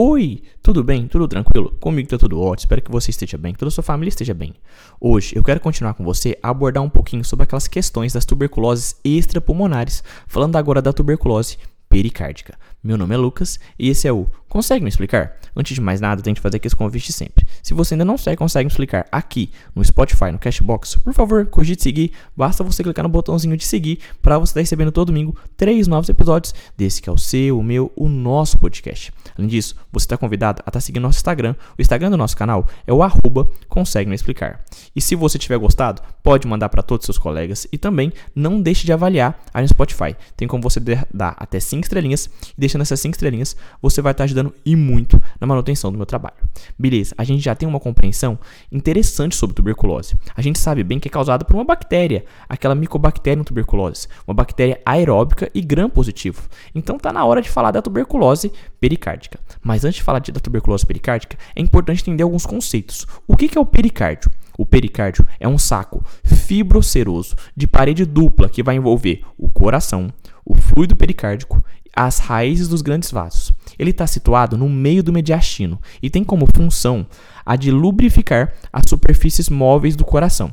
Oi, tudo bem? Tudo tranquilo? Comigo tá tudo ótimo, espero que você esteja bem, que toda a sua família esteja bem. Hoje eu quero continuar com você a abordar um pouquinho sobre aquelas questões das tuberculoses extrapulmonares, falando agora da tuberculose pericárdica. Meu nome é Lucas e esse é o Consegue me explicar? Antes de mais nada, tem que fazer aqui esse convite sempre. Se você ainda não segue, consegue me explicar aqui no Spotify, no Cashbox, por favor, cogite seguir. Basta você clicar no botãozinho de seguir para você estar recebendo todo domingo três novos episódios desse que é o seu, o meu, o nosso podcast. Além disso, você está convidado a estar seguindo nosso Instagram. O Instagram do nosso canal é o arroba Consegue me explicar. E se você tiver gostado, pode mandar para todos os seus colegas e também não deixe de avaliar aí no Spotify. Tem como você dar até 5 estrelinhas e deixando essas 5 estrelinhas, você vai estar ajudando ajudando e muito na manutenção do meu trabalho. Beleza, a gente já tem uma compreensão interessante sobre tuberculose. A gente sabe bem que é causada por uma bactéria, aquela micobactéria tuberculose, uma bactéria aeróbica e gram-positivo. Então tá na hora de falar da tuberculose pericárdica. Mas antes de falar da tuberculose pericárdica, é importante entender alguns conceitos. O que é o pericárdio? O pericárdio é um saco fibroceroso de parede dupla que vai envolver o coração, o fluido pericárdico, as raízes dos grandes vasos. Ele está situado no meio do mediastino e tem como função a de lubrificar as superfícies móveis do coração.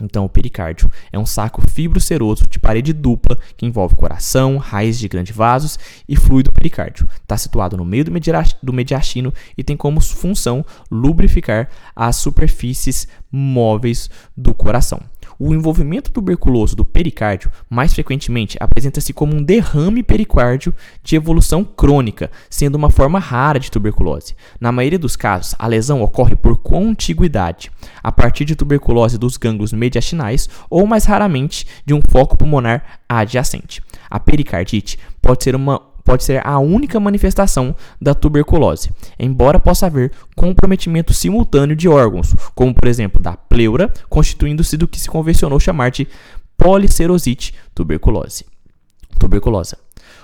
Então, o pericárdio é um saco fibroceroso de parede dupla que envolve coração, raiz de grandes vasos e fluido pericárdio. Está situado no meio do mediastino e tem como função lubrificar as superfícies móveis do coração. O envolvimento tuberculoso do pericárdio mais frequentemente apresenta-se como um derrame pericárdio de evolução crônica, sendo uma forma rara de tuberculose. Na maioria dos casos, a lesão ocorre por contiguidade, a partir de tuberculose dos gânglios mediastinais ou, mais raramente, de um foco pulmonar adjacente. A pericardite pode ser uma pode ser a única manifestação da tuberculose, embora possa haver comprometimento simultâneo de órgãos, como por exemplo da pleura, constituindo-se do que se convencionou chamar de policerosite tuberculose. Tuberculosa.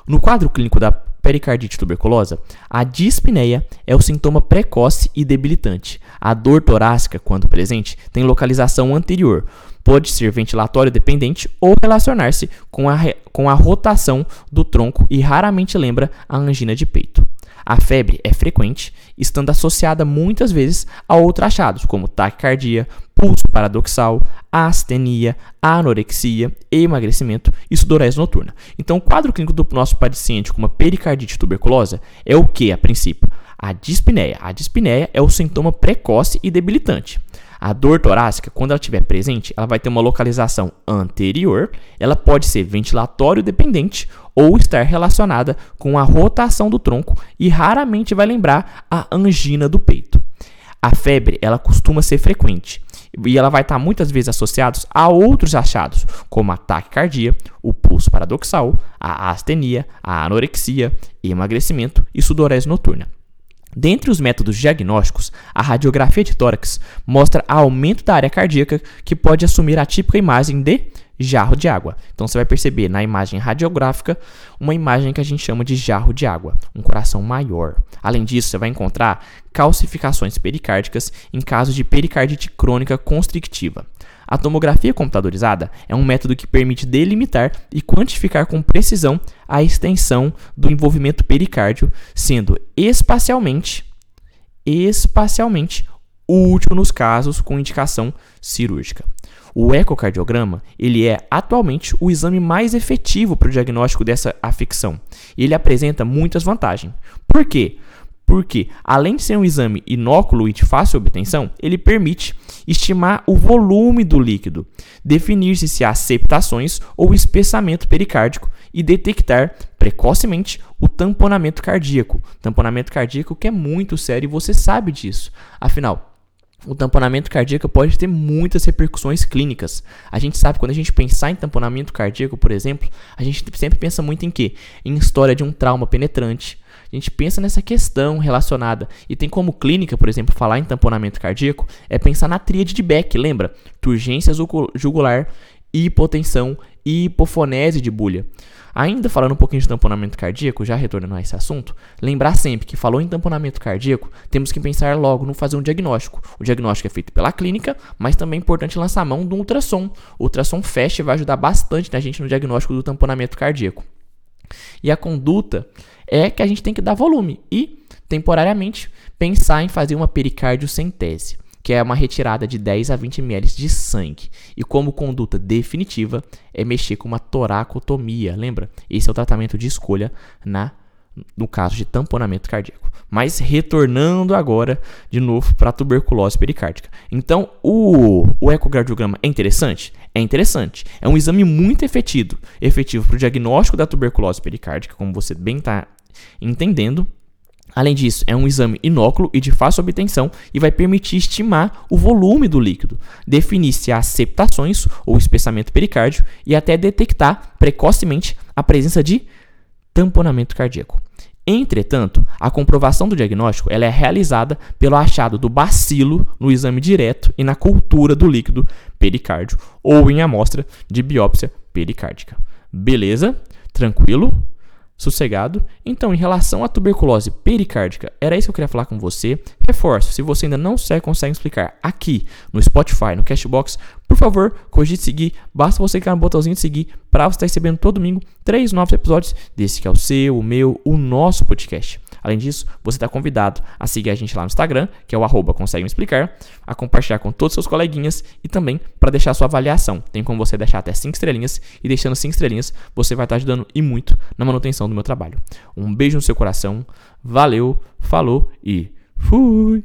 No quadro clínico da pericardite tuberculosa, a dispneia é o sintoma precoce e debilitante. A dor torácica, quando presente, tem localização anterior, pode ser ventilatório dependente ou relacionar-se com a, com a rotação do tronco e raramente lembra a angina de peito. A febre é frequente, estando associada muitas vezes a outros achados, como taquicardia, pulso paradoxal, astenia, anorexia, emagrecimento e sudorese noturna. Então, o quadro clínico do nosso paciente com uma pericardite tuberculosa é o que, a princípio? A dispneia. A dispneia é o sintoma precoce e debilitante. A dor torácica, quando ela estiver presente, ela vai ter uma localização anterior, ela pode ser ventilatório dependente ou estar relacionada com a rotação do tronco e raramente vai lembrar a angina do peito. A febre, ela costuma ser frequente e ela vai estar muitas vezes associada a outros achados, como ataque cardíaco, o pulso paradoxal, a astenia, a anorexia, emagrecimento e sudorese noturna. Dentre os métodos diagnósticos, a radiografia de tórax mostra aumento da área cardíaca que pode assumir a típica imagem de jarro de água. Então você vai perceber na imagem radiográfica uma imagem que a gente chama de jarro de água, um coração maior. Além disso, você vai encontrar calcificações pericárdicas em caso de pericardite crônica constrictiva. A tomografia computadorizada é um método que permite delimitar e quantificar com precisão a extensão do envolvimento pericárdio, sendo espacialmente espacialmente útil nos casos com indicação cirúrgica. O ecocardiograma ele é atualmente o exame mais efetivo para o diagnóstico dessa afecção. Ele apresenta muitas vantagens. Por quê? Porque, além de ser um exame inóculo e de fácil obtenção, ele permite estimar o volume do líquido, definir se há septações ou espessamento pericárdico e detectar precocemente o tamponamento cardíaco. Tamponamento cardíaco que é muito sério e você sabe disso. Afinal, o tamponamento cardíaco pode ter muitas repercussões clínicas. A gente sabe, quando a gente pensar em tamponamento cardíaco, por exemplo, a gente sempre pensa muito em quê? Em história de um trauma penetrante. A gente pensa nessa questão relacionada. E tem como clínica, por exemplo, falar em tamponamento cardíaco, é pensar na tríade de Beck, lembra? Turgência jugular, hipotensão e hipofonese de bulha. Ainda falando um pouquinho de tamponamento cardíaco, já retornando a esse assunto, lembrar sempre que falou em tamponamento cardíaco, temos que pensar logo no fazer um diagnóstico. O diagnóstico é feito pela clínica, mas também é importante lançar a mão do ultrassom. O ultrassom FAST vai ajudar bastante a gente no diagnóstico do tamponamento cardíaco. E a conduta é que a gente tem que dar volume. E temporariamente, pensar em fazer uma pericardiocentese, que é uma retirada de 10 a 20 ml de sangue. E como conduta definitiva é mexer com uma toracotomia, lembra? Esse é o tratamento de escolha na no caso de tamponamento cardíaco. Mas retornando agora de novo para a tuberculose pericárdica. Então, o, o ecocardiograma é interessante? É interessante. É um exame muito efetivo, efetivo para o diagnóstico da tuberculose pericárdica, como você bem está entendendo. Além disso, é um exame inóculo e de fácil obtenção e vai permitir estimar o volume do líquido, definir se há septações ou espessamento pericárdio e até detectar precocemente a presença de tamponamento cardíaco. Entretanto, a comprovação do diagnóstico é realizada pelo achado do bacilo no exame direto e na cultura do líquido pericárdio ou em amostra de biópsia pericárdica. Beleza? Tranquilo? Sossegado. Então, em relação à tuberculose pericárdica, era isso que eu queria falar com você. Reforço, se você ainda não segue, consegue explicar aqui no Spotify, no Cashbox, por favor, cogite seguir. Basta você clicar no botãozinho de seguir para você estar recebendo todo domingo três novos episódios desse que é o seu, o meu, o nosso podcast. Além disso, você está convidado a seguir a gente lá no Instagram, que é o arroba consegue me explicar, a compartilhar com todos os seus coleguinhas e também para deixar sua avaliação. Tem como você deixar até 5 estrelinhas e deixando 5 estrelinhas, você vai estar ajudando e muito na manutenção do meu trabalho. Um beijo no seu coração, valeu, falou e fui!